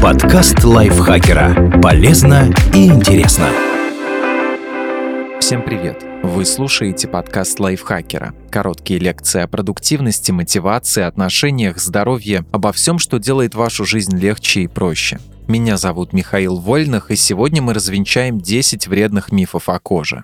Подкаст лайфхакера. Полезно и интересно. Всем привет! Вы слушаете подкаст лайфхакера. Короткие лекции о продуктивности, мотивации, отношениях, здоровье, обо всем, что делает вашу жизнь легче и проще. Меня зовут Михаил Вольных, и сегодня мы развенчаем 10 вредных мифов о коже.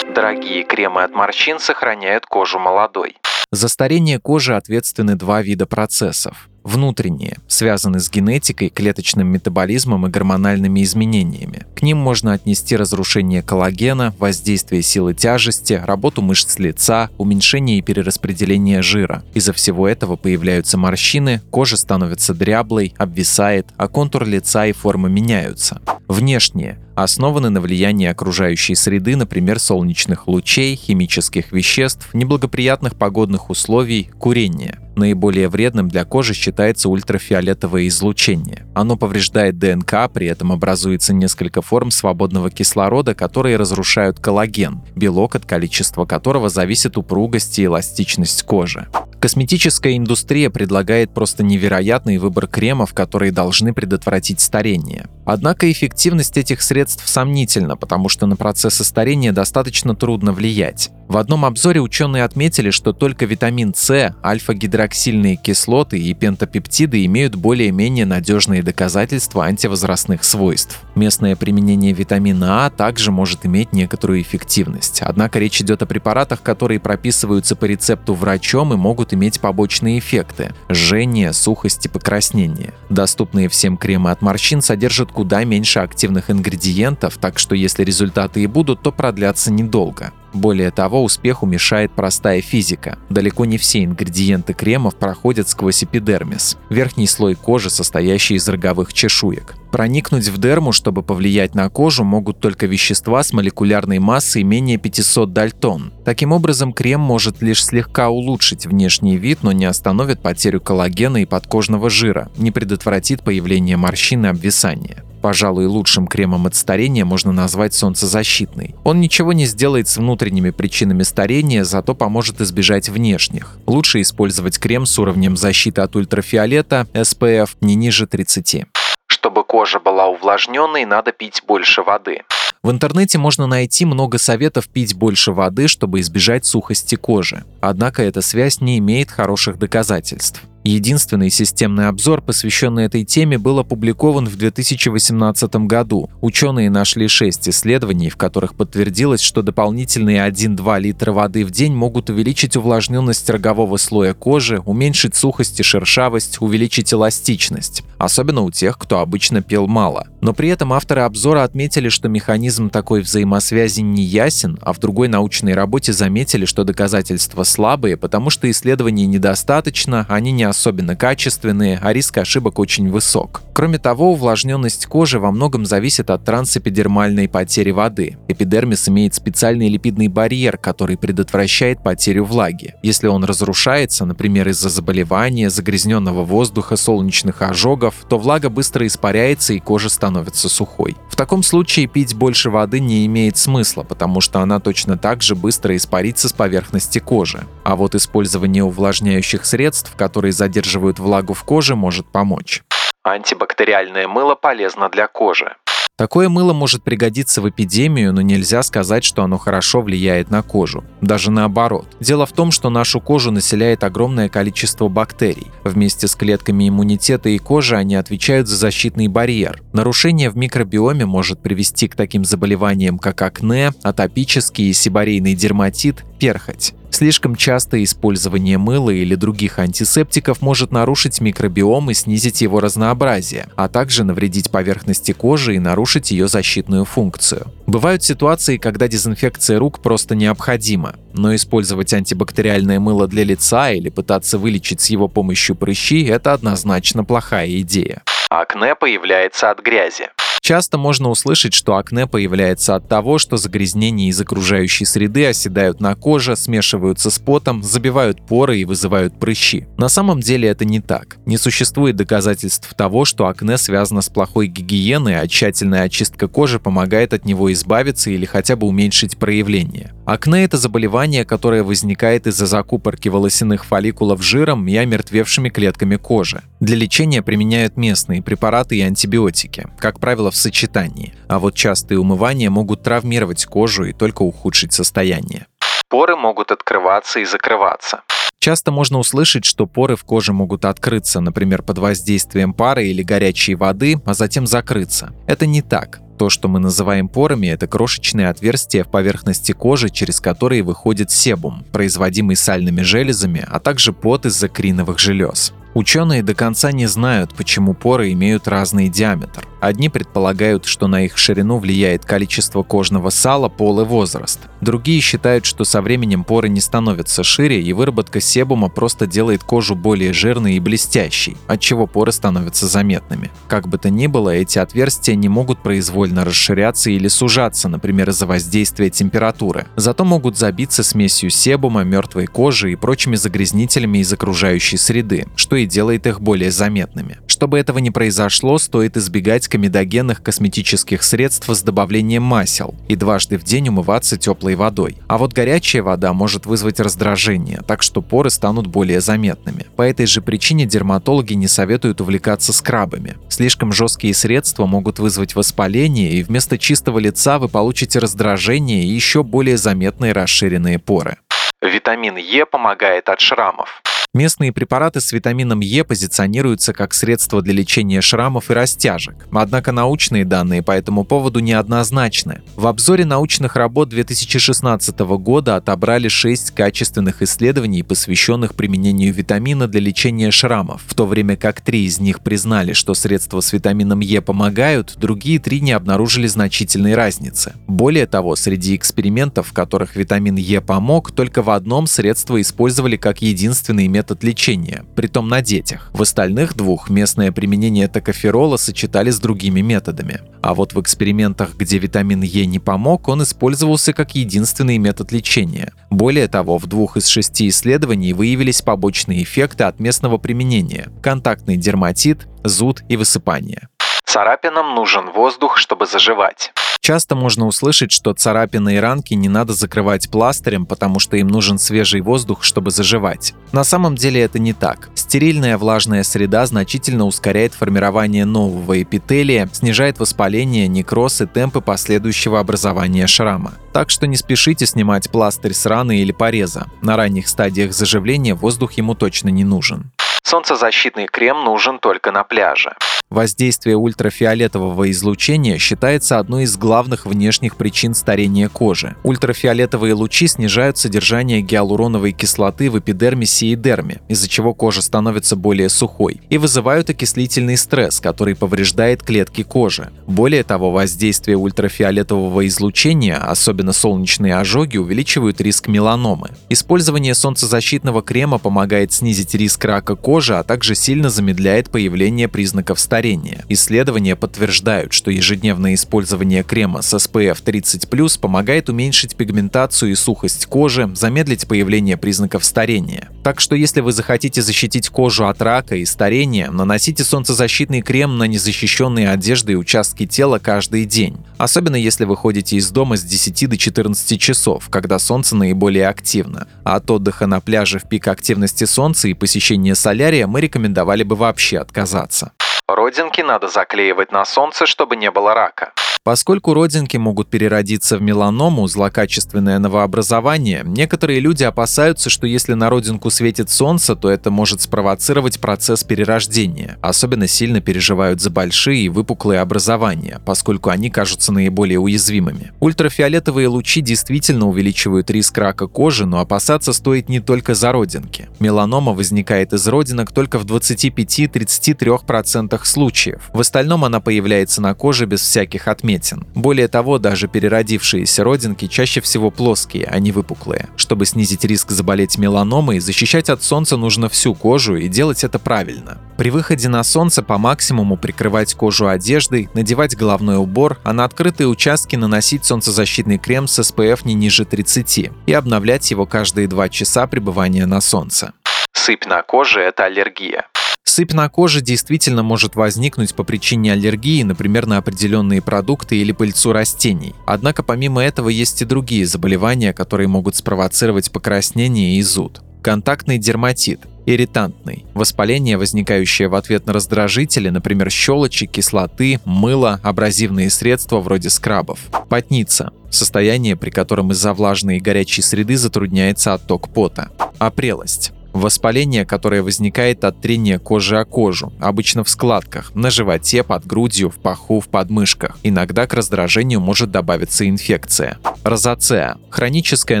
Дорогие кремы от морщин сохраняют кожу молодой. За старение кожи ответственны два вида процессов. Внутренние, связаны с генетикой, клеточным метаболизмом и гормональными изменениями. К ним можно отнести разрушение коллагена, воздействие силы тяжести, работу мышц лица, уменьшение и перераспределение жира. Из-за всего этого появляются морщины, кожа становится дряблой, обвисает, а контур лица и форма меняются. Внешние основаны на влиянии окружающей среды, например, солнечных лучей, химических веществ, неблагоприятных погодных условий, курения. Наиболее вредным для кожи считается ультрафиолетовое излучение. Оно повреждает ДНК, при этом образуется несколько форм свободного кислорода, которые разрушают коллаген, белок от количества которого зависит упругость и эластичность кожи. Косметическая индустрия предлагает просто невероятный выбор кремов, которые должны предотвратить старение. Однако эффективность этих средств сомнительна, потому что на процессы старения достаточно трудно влиять. В одном обзоре ученые отметили, что только витамин С, альфа-гидроксильные кислоты и пентапептиды имеют более-менее надежные доказательства антивозрастных свойств. Местное применение витамина А также может иметь некоторую эффективность. Однако речь идет о препаратах, которые прописываются по рецепту врачом и могут иметь побочные эффекты – жжение, сухость и покраснение. Доступные всем кремы от морщин содержат куда меньше активных ингредиентов, так что если результаты и будут, то продлятся недолго. Более того, успеху мешает простая физика. Далеко не все ингредиенты кремов проходят сквозь эпидермис – верхний слой кожи, состоящий из роговых чешуек. Проникнуть в дерму, чтобы повлиять на кожу, могут только вещества с молекулярной массой менее 500 дальтон. Таким образом, крем может лишь слегка улучшить внешний вид, но не остановит потерю коллагена и подкожного жира, не предотвратит появление морщин и обвисания. Пожалуй, лучшим кремом от старения можно назвать солнцезащитный. Он ничего не сделает с внутренними причинами старения, зато поможет избежать внешних. Лучше использовать крем с уровнем защиты от ультрафиолета SPF не ниже 30. Чтобы кожа была увлажненной, надо пить больше воды. В интернете можно найти много советов пить больше воды, чтобы избежать сухости кожи. Однако эта связь не имеет хороших доказательств. Единственный системный обзор, посвященный этой теме, был опубликован в 2018 году. Ученые нашли шесть исследований, в которых подтвердилось, что дополнительные 1-2 литра воды в день могут увеличить увлажненность рогового слоя кожи, уменьшить сухость и шершавость, увеличить эластичность, особенно у тех, кто обычно пил мало. Но при этом авторы обзора отметили, что механизм такой взаимосвязи не ясен, а в другой научной работе заметили, что доказательства слабые, потому что исследований недостаточно, они не особенно качественные, а риск ошибок очень высок. Кроме того, увлажненность кожи во многом зависит от трансэпидермальной потери воды. Эпидермис имеет специальный липидный барьер, который предотвращает потерю влаги. Если он разрушается, например, из-за заболевания, загрязненного воздуха, солнечных ожогов, то влага быстро испаряется и кожа становится сухой. В таком случае пить больше воды не имеет смысла, потому что она точно так же быстро испарится с поверхности кожи. А вот использование увлажняющих средств, которые задерживают влагу в коже, может помочь. Антибактериальное мыло полезно для кожи. Такое мыло может пригодиться в эпидемию, но нельзя сказать, что оно хорошо влияет на кожу. Даже наоборот. Дело в том, что нашу кожу населяет огромное количество бактерий. Вместе с клетками иммунитета и кожи они отвечают за защитный барьер. Нарушение в микробиоме может привести к таким заболеваниям, как акне, атопический и сибарейный дерматит, перхоть. Слишком частое использование мыла или других антисептиков может нарушить микробиом и снизить его разнообразие, а также навредить поверхности кожи и нарушить ее защитную функцию. Бывают ситуации, когда дезинфекция рук просто необходима, но использовать антибактериальное мыло для лица или пытаться вылечить с его помощью прыщи – это однозначно плохая идея. Акне появляется от грязи. Часто можно услышать, что акне появляется от того, что загрязнения из окружающей среды оседают на коже, смешиваются с потом, забивают поры и вызывают прыщи. На самом деле это не так. Не существует доказательств того, что акне связано с плохой гигиеной, а тщательная очистка кожи помогает от него избавиться или хотя бы уменьшить проявление. Акне – это заболевание, которое возникает из-за закупорки волосяных фолликулов жиром и омертвевшими клетками кожи. Для лечения применяют местные препараты и антибиотики, как правило, в сочетании. А вот частые умывания могут травмировать кожу и только ухудшить состояние. Поры могут открываться и закрываться. Часто можно услышать, что поры в коже могут открыться, например, под воздействием пары или горячей воды, а затем закрыться. Это не так. То, что мы называем порами, это крошечные отверстия в поверхности кожи, через которые выходит себум, производимый сальными железами, а также пот из закриновых желез. Ученые до конца не знают, почему поры имеют разный диаметр. Одни предполагают, что на их ширину влияет количество кожного сала, пол и возраст. Другие считают, что со временем поры не становятся шире, и выработка себума просто делает кожу более жирной и блестящей, отчего поры становятся заметными. Как бы то ни было, эти отверстия не могут произвольно расширяться или сужаться, например, из-за воздействия температуры. Зато могут забиться смесью себума, мертвой кожи и прочими загрязнителями из окружающей среды, что и делает их более заметными. Чтобы этого не произошло, стоит избегать комедогенных косметических средств с добавлением масел и дважды в день умываться теплой водой. А вот горячая вода может вызвать раздражение, так что поры станут более заметными. По этой же причине дерматологи не советуют увлекаться скрабами. Слишком жесткие средства могут вызвать воспаление, и вместо чистого лица вы получите раздражение и еще более заметные расширенные поры. Витамин Е помогает от шрамов. Местные препараты с витамином Е позиционируются как средство для лечения шрамов и растяжек. Однако научные данные по этому поводу неоднозначны. В обзоре научных работ 2016 года отобрали 6 качественных исследований, посвященных применению витамина для лечения шрамов, в то время как три из них признали, что средства с витамином Е помогают, другие три не обнаружили значительной разницы. Более того, среди экспериментов, в которых витамин Е помог, только в одном средство использовали как единственный метод метод лечения, притом на детях. В остальных двух местное применение токоферола сочетали с другими методами. А вот в экспериментах, где витамин Е не помог, он использовался как единственный метод лечения. Более того, в двух из шести исследований выявились побочные эффекты от местного применения – контактный дерматит, зуд и высыпание. Царапинам нужен воздух, чтобы заживать. Часто можно услышать, что царапины и ранки не надо закрывать пластырем, потому что им нужен свежий воздух, чтобы заживать. На самом деле это не так. Стерильная влажная среда значительно ускоряет формирование нового эпителия, снижает воспаление, некроз и темпы последующего образования шрама. Так что не спешите снимать пластырь с раны или пореза. На ранних стадиях заживления воздух ему точно не нужен. Солнцезащитный крем нужен только на пляже. Воздействие ультрафиолетового излучения считается одной из главных внешних причин старения кожи. Ультрафиолетовые лучи снижают содержание гиалуроновой кислоты в эпидермисе и дерме, из-за чего кожа становится более сухой, и вызывают окислительный стресс, который повреждает клетки кожи. Более того, воздействие ультрафиолетового излучения, особенно солнечные ожоги, увеличивают риск меланомы. Использование солнцезащитного крема помогает снизить риск рака кожи, а также сильно замедляет появление признаков старения старения. Исследования подтверждают, что ежедневное использование крема с SPF 30+, помогает уменьшить пигментацию и сухость кожи, замедлить появление признаков старения. Так что если вы захотите защитить кожу от рака и старения, наносите солнцезащитный крем на незащищенные одежды и участки тела каждый день. Особенно если вы ходите из дома с 10 до 14 часов, когда солнце наиболее активно. А от отдыха на пляже в пик активности солнца и посещения солярия мы рекомендовали бы вообще отказаться. Родинки надо заклеивать на солнце, чтобы не было рака. Поскольку родинки могут переродиться в меланому, злокачественное новообразование, некоторые люди опасаются, что если на родинку светит солнце, то это может спровоцировать процесс перерождения. Особенно сильно переживают за большие и выпуклые образования, поскольку они кажутся наиболее уязвимыми. Ультрафиолетовые лучи действительно увеличивают риск рака кожи, но опасаться стоит не только за родинки. Меланома возникает из родинок только в 25-33% случаев. В остальном она появляется на коже без всяких отметин заметен. Более того, даже переродившиеся родинки чаще всего плоские, а не выпуклые. Чтобы снизить риск заболеть меланомой, защищать от солнца нужно всю кожу и делать это правильно. При выходе на солнце по максимуму прикрывать кожу одеждой, надевать головной убор, а на открытые участки наносить солнцезащитный крем с SPF не ниже 30 и обновлять его каждые 2 часа пребывания на солнце. Сыпь на коже – это аллергия. Сыпь на коже действительно может возникнуть по причине аллергии, например, на определенные продукты или пыльцу растений. Однако помимо этого есть и другие заболевания, которые могут спровоцировать покраснение и зуд. Контактный дерматит ирритантный. Воспаление, возникающее в ответ на раздражители, например, щелочи, кислоты, мыло, абразивные средства вроде скрабов. Потница – состояние, при котором из-за влажной и горячей среды затрудняется отток пота. Опрелость Воспаление, которое возникает от трения кожи о кожу, обычно в складках, на животе, под грудью, в паху, в подмышках. Иногда к раздражению может добавиться инфекция. Розацеа – хроническое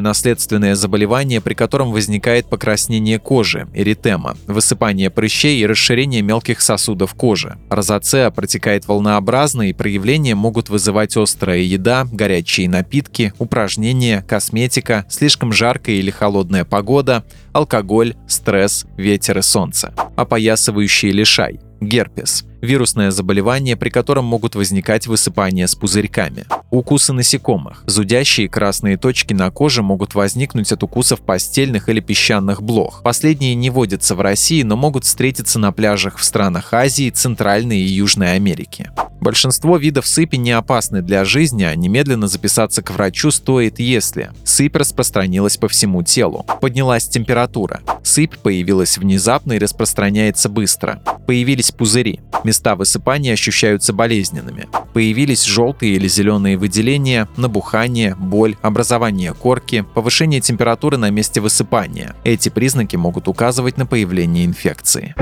наследственное заболевание, при котором возникает покраснение кожи, эритема, высыпание прыщей и расширение мелких сосудов кожи. Розацеа протекает волнообразно и проявления могут вызывать острая еда, горячие напитки, упражнения, косметика, слишком жаркая или холодная погода, алкоголь, стресс, ветер и солнце. Опоясывающий лишай – герпес – вирусное заболевание, при котором могут возникать высыпания с пузырьками. Укусы насекомых. Зудящие красные точки на коже могут возникнуть от укусов постельных или песчаных блох. Последние не водятся в России, но могут встретиться на пляжах в странах Азии, Центральной и Южной Америки. Большинство видов сыпи не опасны для жизни, а немедленно записаться к врачу стоит, если сыпь распространилась по всему телу, поднялась температура, сыпь появилась внезапно и распространяется быстро, появились пузыри, места высыпания ощущаются болезненными, появились желтые или зеленые выделения, набухание, боль, образование корки, повышение температуры на месте высыпания. Эти признаки могут указывать на появление инфекции.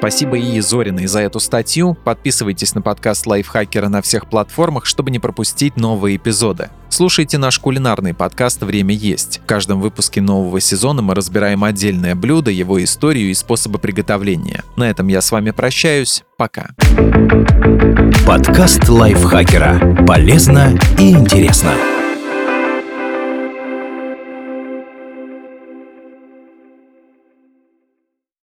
Спасибо Ии Зориной за эту статью. Подписывайтесь на подкаст Лайфхакера на всех платформах, чтобы не пропустить новые эпизоды. Слушайте наш кулинарный подкаст «Время есть». В каждом выпуске нового сезона мы разбираем отдельное блюдо, его историю и способы приготовления. На этом я с вами прощаюсь. Пока. Подкаст Лайфхакера. Полезно и интересно.